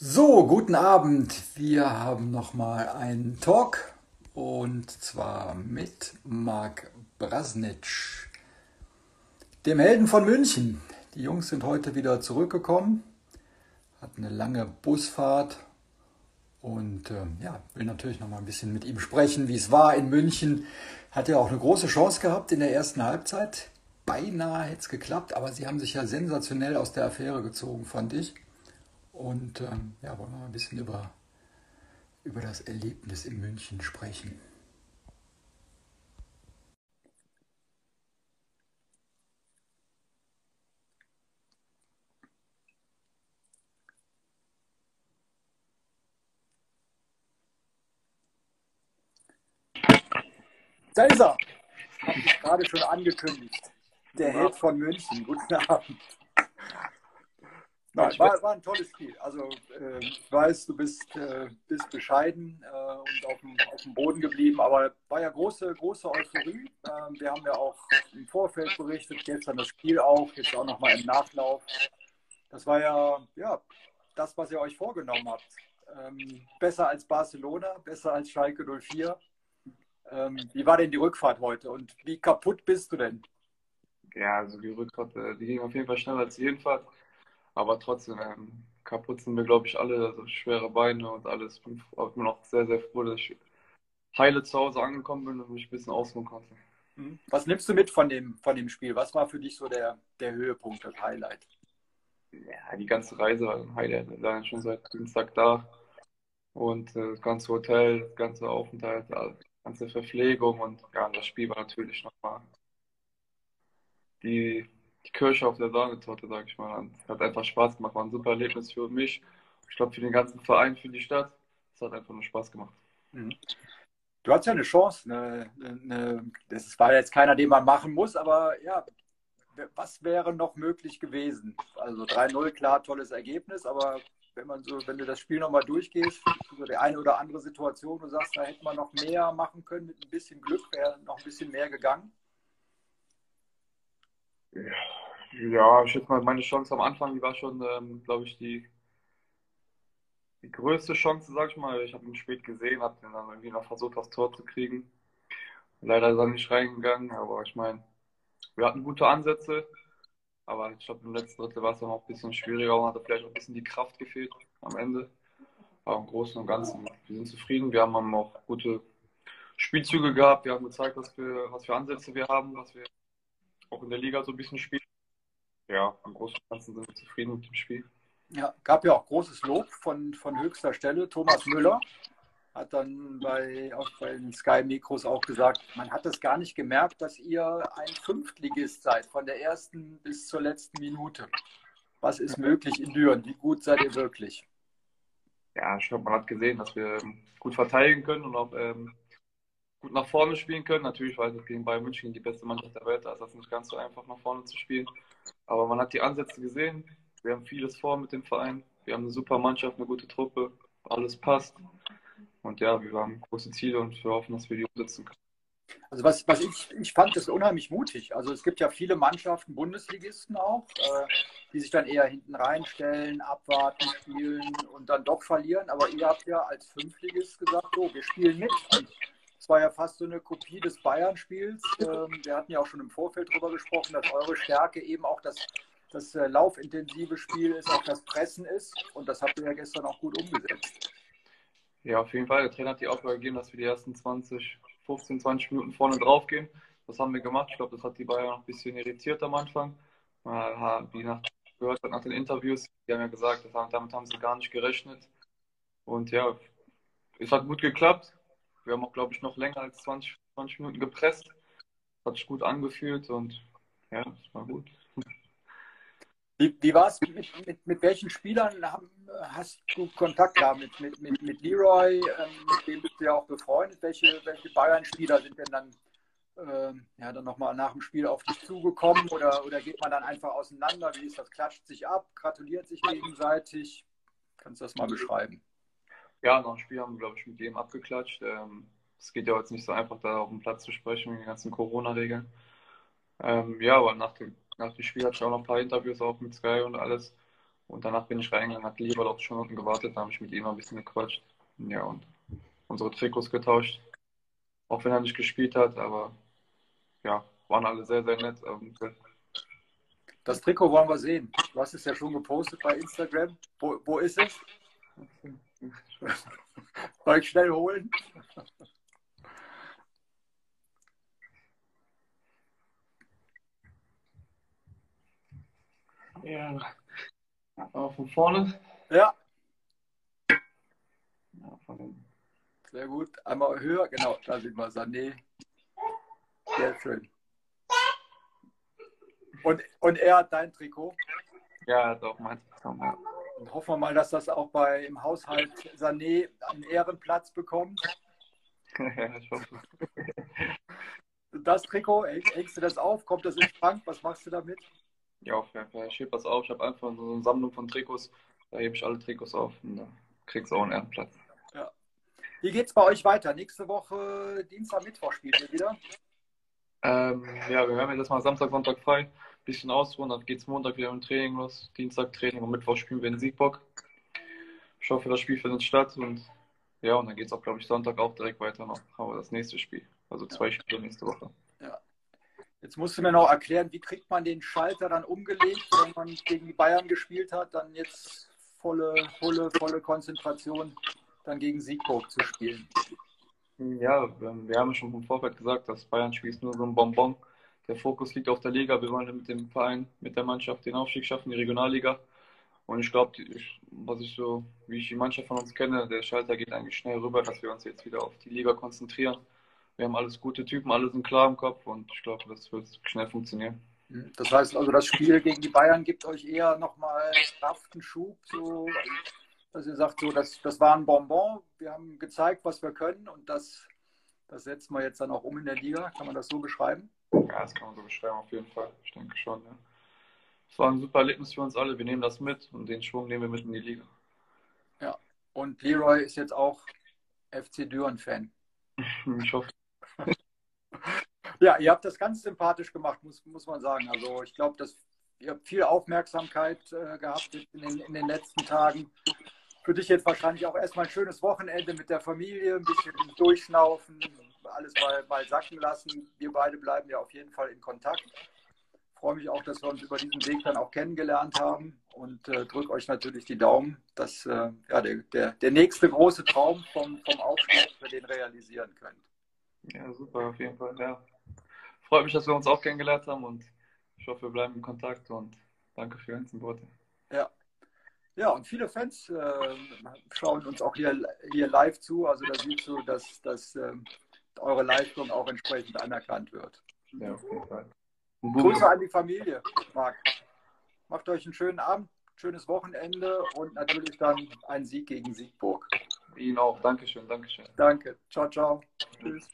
So, guten Abend. Wir haben nochmal einen Talk und zwar mit Marc Brasnitsch, dem Helden von München. Die Jungs sind heute wieder zurückgekommen, hatten eine lange Busfahrt und äh, ja, will natürlich nochmal ein bisschen mit ihm sprechen, wie es war in München. Hat ja auch eine große Chance gehabt in der ersten Halbzeit. Beinahe hätte es geklappt, aber sie haben sich ja sensationell aus der Affäre gezogen, fand ich. Und ähm, ja, wollen wir ein bisschen über, über das Erlebnis in München sprechen. Da ist er. Habe ich gerade schon angekündigt. Der Held von München. Guten Abend. Nein, war, war ein tolles Spiel. Also äh, ich weiß, du bist, äh, bist bescheiden äh, und auf dem, auf dem, Boden geblieben, aber war ja große, große Euphorie. Ähm, wir haben ja auch im Vorfeld berichtet, gestern das Spiel auch, jetzt auch nochmal im Nachlauf. Das war ja, ja das, was ihr euch vorgenommen habt. Ähm, besser als Barcelona, besser als Schalke 04. Ähm, wie war denn die Rückfahrt heute und wie kaputt bist du denn? Ja, also die Rückfahrt, äh, die ging auf jeden Fall schneller als die Hinfahrt. Aber trotzdem, ähm, kaputt sind wir, glaube ich, alle, also schwere Beine und alles. Ich bin noch sehr, sehr froh, dass ich heile zu Hause angekommen bin und mich ein bisschen ausruhen konnte. Mhm. Was nimmst du mit von dem, von dem Spiel? Was war für dich so der, der Höhepunkt, das Highlight? Ja, die ganze Reise war ein Highlight. Wir waren schon seit Dienstag da. Und äh, das ganze Hotel, das ganze Aufenthalt, die ganze Verpflegung und ja, das Spiel war natürlich nochmal die die Kirsche auf der Sahnetorte, sag ich mal. Und hat einfach Spaß gemacht. War ein super Erlebnis für mich. Ich glaube, für den ganzen Verein, für die Stadt. Es hat einfach nur Spaß gemacht. Mhm. Du hast ja eine Chance. Eine, eine, das war jetzt keiner, den man machen muss, aber ja, was wäre noch möglich gewesen? Also 3-0, klar, tolles Ergebnis, aber wenn man so, wenn du das Spiel nochmal durchgehst, so die eine oder andere Situation, du sagst, da hätte man noch mehr machen können, mit ein bisschen Glück wäre noch ein bisschen mehr gegangen. Ja, ich schätze mal, meine Chance am Anfang, die war schon, ähm, glaube ich, die, die größte Chance, sag ich mal. Ich habe ihn spät gesehen, habe dann irgendwie noch versucht, das Tor zu kriegen. Leider ist er nicht reingegangen, aber ich meine, wir hatten gute Ansätze, aber ich glaube, im letzten Drittel war es dann auch ein bisschen schwieriger und hatte vielleicht auch ein bisschen die Kraft gefehlt am Ende. Aber im Großen und Ganzen, wir sind zufrieden. Wir haben auch gute Spielzüge gehabt. Wir haben gezeigt, was für, was für Ansätze wir haben, was wir auch in der Liga so ein bisschen spielen. Ja, im Großen und Ganzen sind wir zufrieden mit dem Spiel. Ja, gab ja auch großes Lob von, von höchster Stelle. Thomas Müller hat dann bei, auch bei den Sky Mikros auch gesagt, man hat es gar nicht gemerkt, dass ihr ein Fünftligist seid, von der ersten bis zur letzten Minute. Was ist möglich in Düren? Wie gut seid ihr wirklich? Ja, ich glaube, man hat gesehen, dass wir gut verteidigen können und auch ähm, gut nach vorne spielen können. Natürlich, weil es gegen Bayern München die beste Mannschaft der Welt da ist, das nicht ganz so einfach nach vorne zu spielen. Aber man hat die Ansätze gesehen. Wir haben vieles vor mit dem Verein. Wir haben eine super Mannschaft, eine gute Truppe. Alles passt. Und ja, wir haben große Ziele und wir hoffen, dass wir die umsetzen können. Also was, was ich, ich fand, das unheimlich mutig. Also es gibt ja viele Mannschaften, Bundesligisten auch, äh, die sich dann eher hinten reinstellen, abwarten, spielen und dann doch verlieren. Aber ihr habt ja als Fünftligist gesagt, so, wir spielen mit. Und es war ja fast so eine Kopie des Bayern-Spiels. Ähm, wir hatten ja auch schon im Vorfeld darüber gesprochen, dass eure Stärke eben auch das, das äh, laufintensive Spiel ist, auch das Pressen ist. Und das habt ihr ja gestern auch gut umgesetzt. Ja, auf jeden Fall. Der Trainer hat die Aufgabe gegeben, dass wir die ersten 20, 15, 20 Minuten vorne drauf gehen. Das haben wir gemacht. Ich glaube, das hat die Bayern noch ein bisschen irritiert am Anfang. Wie nach, gehört hat nach den Interviews, die haben ja gesagt, damit haben sie gar nicht gerechnet. Und ja, es hat gut geklappt. Wir haben auch, glaube ich, noch länger als 20, 20 Minuten gepresst. Hat sich gut angefühlt und ja, es war gut. Wie, wie war es? Mit, mit, mit, welchen Spielern haben, hast du Kontakt gehabt? Mit, mit, mit, mit Leroy, ähm, mit dem bist du ja auch befreundet. Welche, welche Bayern-Spieler sind denn dann, ähm, ja, dann nochmal nach dem Spiel auf dich zugekommen? Oder, oder geht man dann einfach auseinander? Wie ist das? Klatscht sich ab, gratuliert sich gegenseitig? Kannst du das mal beschreiben? Ja, nach dem Spiel haben wir, glaube ich, mit jedem abgeklatscht. Ähm, es geht ja jetzt nicht so einfach, da auf dem Platz zu sprechen, mit den ganzen Corona-Regeln. Ähm, ja, aber nach dem, nach dem Spiel hatte ich auch noch ein paar Interviews auch mit Sky und alles. Und danach bin ich reingegangen, hat Lieber auch schon unten gewartet, da habe ich mit ihm ein bisschen gequatscht. Ja, und unsere Trikots getauscht. Auch wenn er nicht gespielt hat, aber ja, waren alle sehr, sehr nett. Das Trikot wollen wir sehen. Du hast es ja schon gepostet bei Instagram. Wo, wo ist es? Soll ich schnell holen? Ja. Aber von vorne? Ja. ja von Sehr gut. Einmal höher, genau, da sieht man Sané. Sehr schön. Und, und er hat dein Trikot? Ja, meins bekommen, ja. Und hoffen wir mal, dass das auch bei im Haushalt Sané einen Ehrenplatz bekommt. ja, ich hoffe. Das Trikot, hängst du das auf? Kommt das in Schrank? Was machst du damit? Ja, auf jeden Fall. Ich hebe das auf. Ich habe einfach so eine Sammlung von Trikots. Da hebe ich alle Trikots auf und da kriegst du auch einen Ehrenplatz. Ja. Wie geht's bei euch weiter? Nächste Woche, Dienstag, Mittwoch spielt ihr wieder? Ähm, ja, wir haben jetzt mal Samstag, Sonntag frei. Bisschen ausruhen, dann geht's Montag wieder im Training los. Dienstag Training und Mittwoch spielen wir in Siegbock. Ich hoffe, das Spiel findet statt und ja, und dann geht es auch, glaube ich, Sonntag auch direkt weiter noch. Aber das nächste Spiel. Also zwei ja. Spiele nächste Woche. Ja. Jetzt musst du mir noch erklären, wie kriegt man den Schalter dann umgelegt, wenn man gegen die Bayern gespielt hat, dann jetzt volle, volle, volle Konzentration dann gegen Siegburg zu spielen. Ja, wir haben schon vom Vorfeld gesagt, das Bayern-Spiel ist nur so ein Bonbon. Der Fokus liegt auf der Liga. Wir wollen mit dem Verein, mit der Mannschaft den Aufstieg schaffen, die Regionalliga. Und ich glaube, was ich so, wie ich die Mannschaft von uns kenne, der Schalter geht eigentlich schnell rüber, dass wir uns jetzt wieder auf die Liga konzentrieren wir haben alles gute Typen, alle sind klar im Kopf und ich glaube, das wird schnell funktionieren. Mhm. Das heißt also, das Spiel gegen die Bayern gibt euch eher nochmal Kraft, einen Schub, so, dass ihr sagt, so, das, das war ein Bonbon, wir haben gezeigt, was wir können und das, das setzen wir jetzt dann auch um in der Liga. Kann man das so beschreiben? Ja, das kann man so beschreiben, auf jeden Fall. Ich denke schon, ja. Es war ein super Erlebnis für uns alle. Wir nehmen das mit und den Schwung nehmen wir mit in die Liga. Ja, und Leroy ist jetzt auch FC Düren-Fan. Ich hoffe, ja, ihr habt das ganz sympathisch gemacht, muss, muss man sagen. Also ich glaube, dass ihr habt viel Aufmerksamkeit äh, gehabt in den, in den letzten Tagen. Für dich jetzt wahrscheinlich auch erstmal ein schönes Wochenende mit der Familie, ein bisschen durchschnaufen, alles mal, mal sacken lassen. Wir beide bleiben ja auf jeden Fall in Kontakt. Ich freue mich auch, dass wir uns über diesen Weg dann auch kennengelernt haben und äh, drücke euch natürlich die Daumen, dass äh, ja, der, der, der nächste große Traum vom, vom Aufstieg wir den realisieren könnt. Ja, super, auf jeden Fall. Ja. Freut mich, dass wir uns auch kennengelernt haben und ich hoffe, wir bleiben in Kontakt und danke für die ganzen Worte. Ja. Ja, und viele Fans äh, schauen uns auch hier, hier live zu. Also da siehst du, dass, dass äh, eure Leistung auch entsprechend anerkannt wird. Ja, auf jeden Fall. Grüße an die Familie, Marc. Macht euch einen schönen Abend, schönes Wochenende und natürlich dann einen Sieg gegen Siegburg. Ihnen auch. Dankeschön, Dankeschön. Danke. Ciao, ciao. Tschüss.